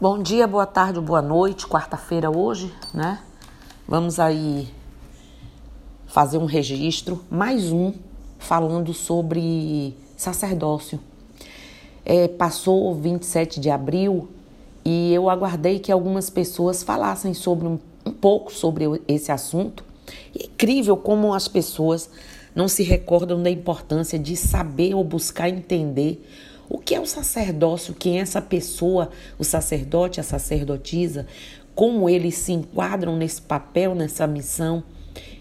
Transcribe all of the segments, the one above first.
Bom dia, boa tarde, boa noite, quarta-feira hoje, né? Vamos aí fazer um registro, mais um, falando sobre sacerdócio. É, passou 27 de abril e eu aguardei que algumas pessoas falassem sobre um, um pouco sobre esse assunto. É incrível como as pessoas não se recordam da importância de saber ou buscar entender o que é o sacerdócio? Quem é essa pessoa, o sacerdote, a sacerdotisa? Como eles se enquadram nesse papel, nessa missão?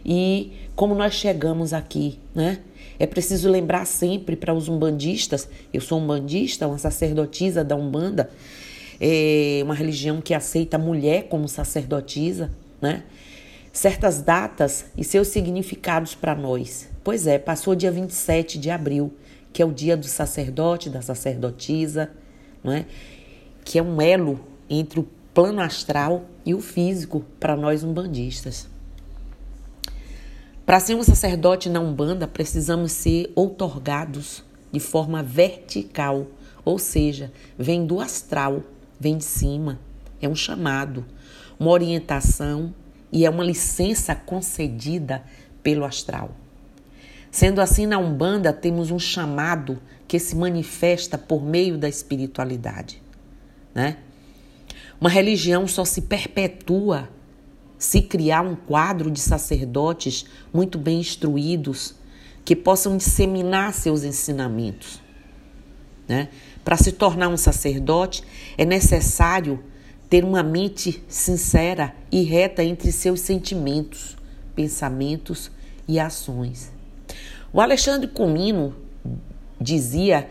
E como nós chegamos aqui, né? É preciso lembrar sempre para os umbandistas, eu sou umbandista, uma sacerdotisa da Umbanda, é uma religião que aceita a mulher como sacerdotisa, né? Certas datas e seus significados para nós. Pois é, passou dia 27 de abril que é o dia do sacerdote, da sacerdotisa, não é? que é um elo entre o plano astral e o físico para nós umbandistas. Para ser um sacerdote na Umbanda, precisamos ser outorgados de forma vertical, ou seja, vem do astral, vem de cima, é um chamado, uma orientação e é uma licença concedida pelo astral. Sendo assim, na Umbanda temos um chamado que se manifesta por meio da espiritualidade, né? Uma religião só se perpetua se criar um quadro de sacerdotes muito bem instruídos que possam disseminar seus ensinamentos. Né? Para se tornar um sacerdote, é necessário ter uma mente sincera e reta entre seus sentimentos, pensamentos e ações. O Alexandre Comino dizia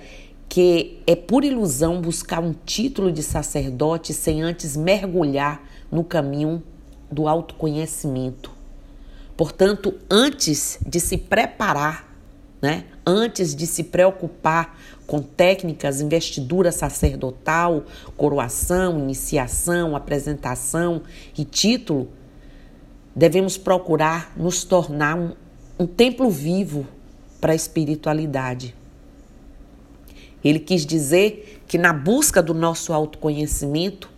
que é por ilusão buscar um título de sacerdote sem antes mergulhar no caminho do autoconhecimento. Portanto, antes de se preparar, né, antes de se preocupar com técnicas, investidura sacerdotal, coroação, iniciação, apresentação e título, devemos procurar nos tornar um, um templo vivo para a espiritualidade. Ele quis dizer que na busca do nosso autoconhecimento,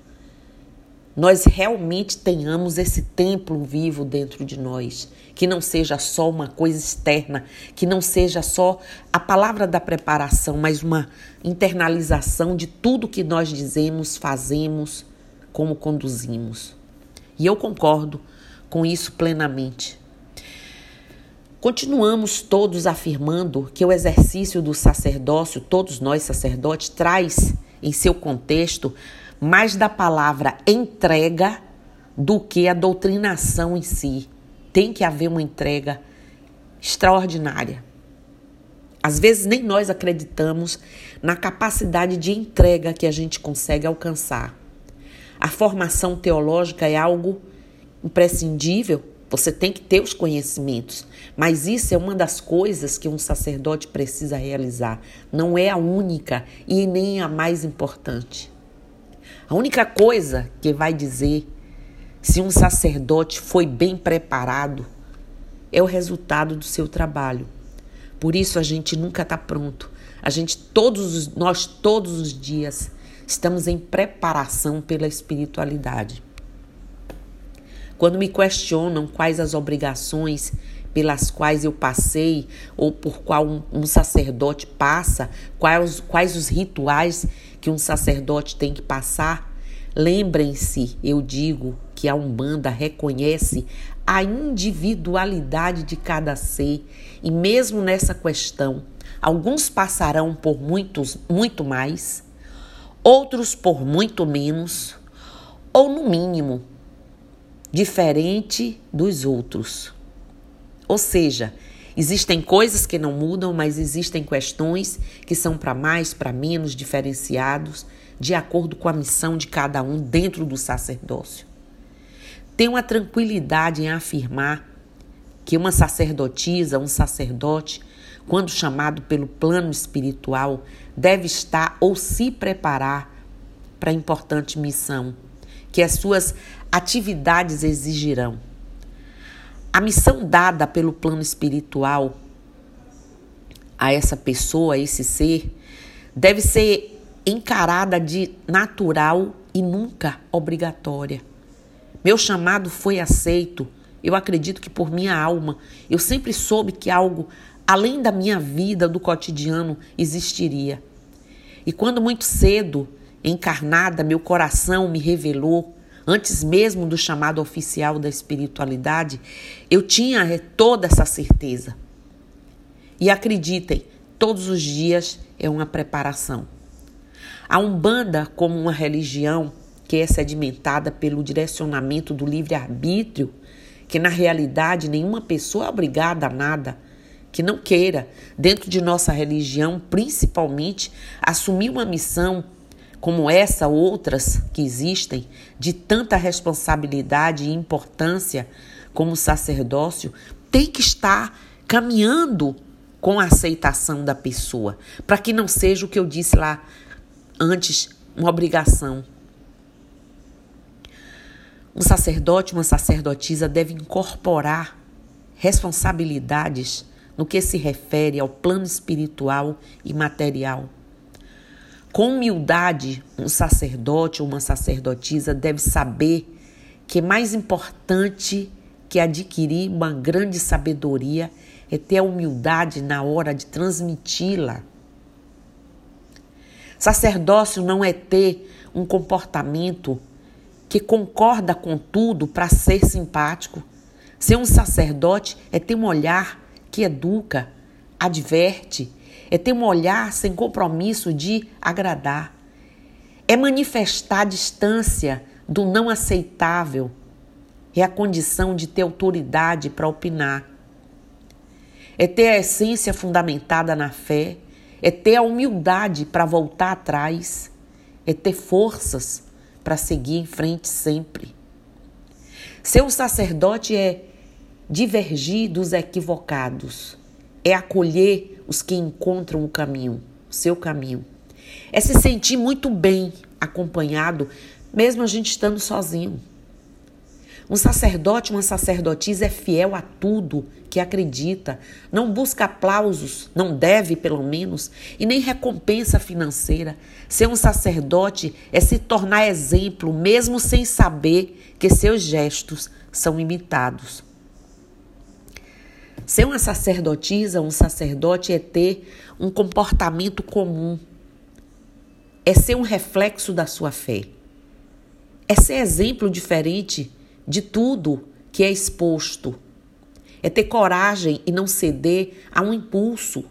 nós realmente tenhamos esse templo vivo dentro de nós, que não seja só uma coisa externa, que não seja só a palavra da preparação, mas uma internalização de tudo que nós dizemos, fazemos, como conduzimos. E eu concordo com isso plenamente. Continuamos todos afirmando que o exercício do sacerdócio, todos nós sacerdotes, traz em seu contexto mais da palavra entrega do que a doutrinação em si. Tem que haver uma entrega extraordinária. Às vezes nem nós acreditamos na capacidade de entrega que a gente consegue alcançar. A formação teológica é algo imprescindível você tem que ter os conhecimentos, mas isso é uma das coisas que um sacerdote precisa realizar. Não é a única e nem a mais importante. A única coisa que vai dizer se um sacerdote foi bem preparado é o resultado do seu trabalho. Por isso a gente nunca está pronto. A gente todos nós todos os dias estamos em preparação pela espiritualidade. Quando me questionam quais as obrigações pelas quais eu passei ou por qual um, um sacerdote passa, quais, quais os rituais que um sacerdote tem que passar, lembrem-se, eu digo que a Umbanda reconhece a individualidade de cada ser. E mesmo nessa questão, alguns passarão por muitos, muito mais, outros por muito menos, ou no mínimo diferente dos outros. Ou seja, existem coisas que não mudam, mas existem questões que são para mais, para menos diferenciados, de acordo com a missão de cada um dentro do sacerdócio. Tenho a tranquilidade em afirmar que uma sacerdotisa, um sacerdote, quando chamado pelo plano espiritual, deve estar ou se preparar para a importante missão que as suas atividades exigirão. A missão dada pelo plano espiritual a essa pessoa, a esse ser, deve ser encarada de natural e nunca obrigatória. Meu chamado foi aceito. Eu acredito que por minha alma, eu sempre soube que algo além da minha vida, do cotidiano, existiria. E quando muito cedo, encarnada, meu coração me revelou, antes mesmo do chamado oficial da espiritualidade, eu tinha toda essa certeza. E acreditem, todos os dias é uma preparação. A Umbanda, como uma religião que é sedimentada pelo direcionamento do livre-arbítrio, que na realidade nenhuma pessoa é obrigada a nada, que não queira, dentro de nossa religião, principalmente, assumir uma missão como essa, outras que existem, de tanta responsabilidade e importância como o sacerdócio, tem que estar caminhando com a aceitação da pessoa, para que não seja o que eu disse lá antes, uma obrigação. Um sacerdote, uma sacerdotisa deve incorporar responsabilidades no que se refere ao plano espiritual e material. Com humildade, um sacerdote ou uma sacerdotisa deve saber que mais importante que adquirir uma grande sabedoria é ter a humildade na hora de transmiti-la Sacerdócio não é ter um comportamento que concorda com tudo para ser simpático. Ser um sacerdote é ter um olhar que educa, adverte, é ter um olhar sem compromisso de agradar. É manifestar a distância do não aceitável. É a condição de ter autoridade para opinar. É ter a essência fundamentada na fé é ter a humildade para voltar atrás, é ter forças para seguir em frente sempre. Ser um sacerdote é divergir dos equivocados, é acolher os que encontram o caminho, o seu caminho. É se sentir muito bem acompanhado, mesmo a gente estando sozinho. Um sacerdote, uma sacerdotisa é fiel a tudo que acredita, não busca aplausos, não deve, pelo menos, e nem recompensa financeira. Ser um sacerdote é se tornar exemplo, mesmo sem saber que seus gestos são imitados. Ser uma sacerdotisa, um sacerdote é ter um comportamento comum, é ser um reflexo da sua fé, é ser exemplo diferente de tudo que é exposto. É ter coragem e não ceder a um impulso.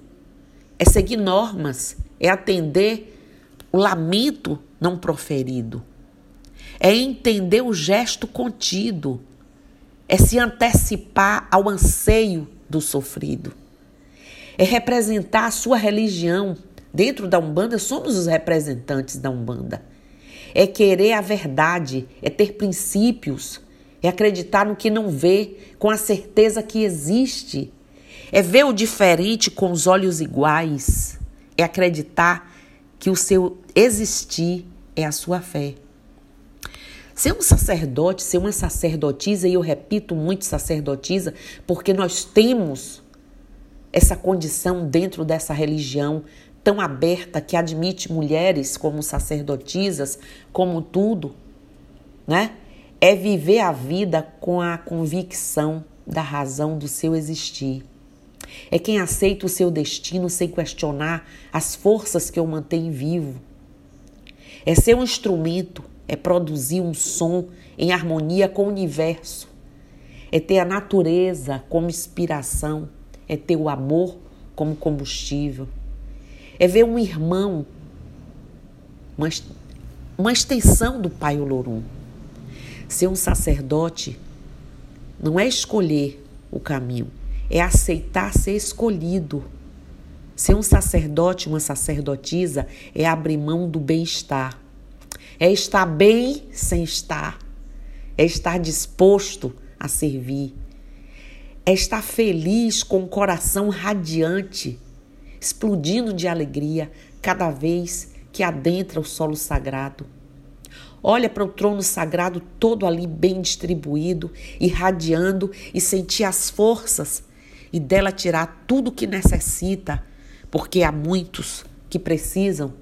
É seguir normas, é atender o lamento não proferido. É entender o gesto contido. É se antecipar ao anseio do sofrido. É representar a sua religião. Dentro da Umbanda, somos os representantes da Umbanda. É querer a verdade, é ter princípios, é acreditar no que não vê, com a certeza que existe. É ver o diferente com os olhos iguais. É acreditar que o seu existir é a sua fé. Ser um sacerdote, ser uma sacerdotisa, e eu repito muito sacerdotisa, porque nós temos essa condição dentro dessa religião tão aberta que admite mulheres como sacerdotisas, como tudo, né? é viver a vida com a convicção da razão do seu existir. É quem aceita o seu destino sem questionar as forças que o mantêm vivo. É ser um instrumento, é produzir um som em harmonia com o universo. É ter a natureza como inspiração, é ter o amor como combustível. É ver um irmão, uma, uma extensão do Pai Olorum Ser um sacerdote não é escolher o caminho, é aceitar ser escolhido. Ser um sacerdote, uma sacerdotisa, é abrir mão do bem-estar. É estar bem sem estar. É estar disposto a servir. É estar feliz com o coração radiante, explodindo de alegria cada vez que adentra o solo sagrado. Olha para o trono sagrado todo ali bem distribuído, irradiando e sentir as forças e dela tirar tudo o que necessita, porque há muitos que precisam.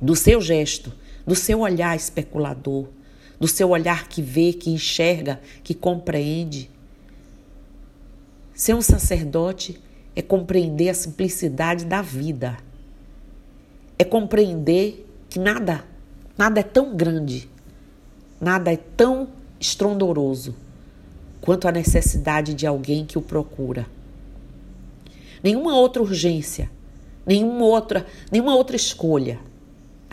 do seu gesto, do seu olhar especulador, do seu olhar que vê, que enxerga, que compreende. Ser um sacerdote é compreender a simplicidade da vida. É compreender que nada, nada é tão grande, nada é tão estrondoroso quanto a necessidade de alguém que o procura. Nenhuma outra urgência, nenhuma outra, nenhuma outra escolha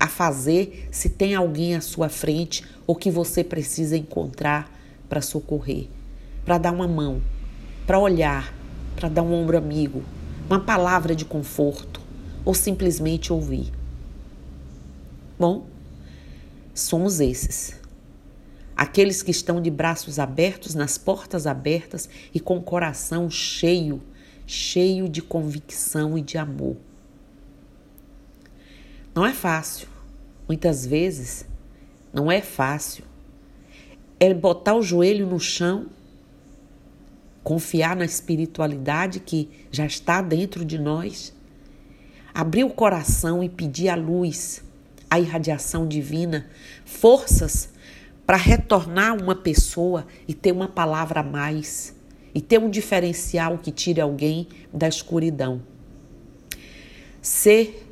a fazer se tem alguém à sua frente ou que você precisa encontrar para socorrer, para dar uma mão, para olhar, para dar um ombro amigo, uma palavra de conforto ou simplesmente ouvir. Bom, somos esses. Aqueles que estão de braços abertos, nas portas abertas e com o coração cheio, cheio de convicção e de amor. Não é fácil. Muitas vezes não é fácil. É botar o joelho no chão, confiar na espiritualidade que já está dentro de nós, abrir o coração e pedir a luz, a irradiação divina, forças para retornar uma pessoa e ter uma palavra a mais e ter um diferencial que tire alguém da escuridão. Ser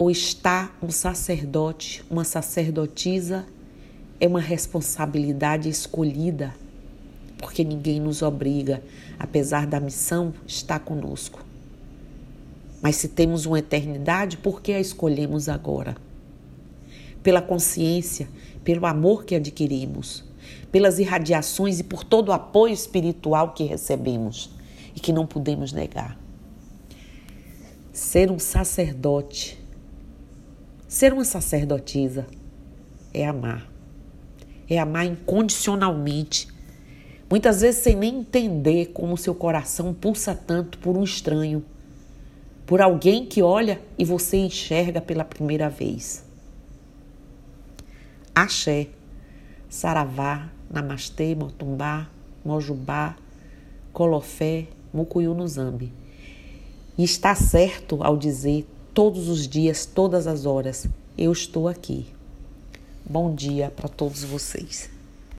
ou estar um sacerdote, uma sacerdotisa, é uma responsabilidade escolhida, porque ninguém nos obriga, apesar da missão estar conosco. Mas se temos uma eternidade, por que a escolhemos agora? Pela consciência, pelo amor que adquirimos, pelas irradiações e por todo o apoio espiritual que recebemos e que não podemos negar. Ser um sacerdote Ser uma sacerdotisa é amar. É amar incondicionalmente. Muitas vezes sem nem entender como seu coração pulsa tanto por um estranho, por alguém que olha e você enxerga pela primeira vez. Axé, Saravá, Namastê, Motumbá, Mojubá, Colofé, Mucuyu no Zambi. E está certo ao dizer todos os dias, todas as horas. Eu estou aqui. Bom dia para todos vocês.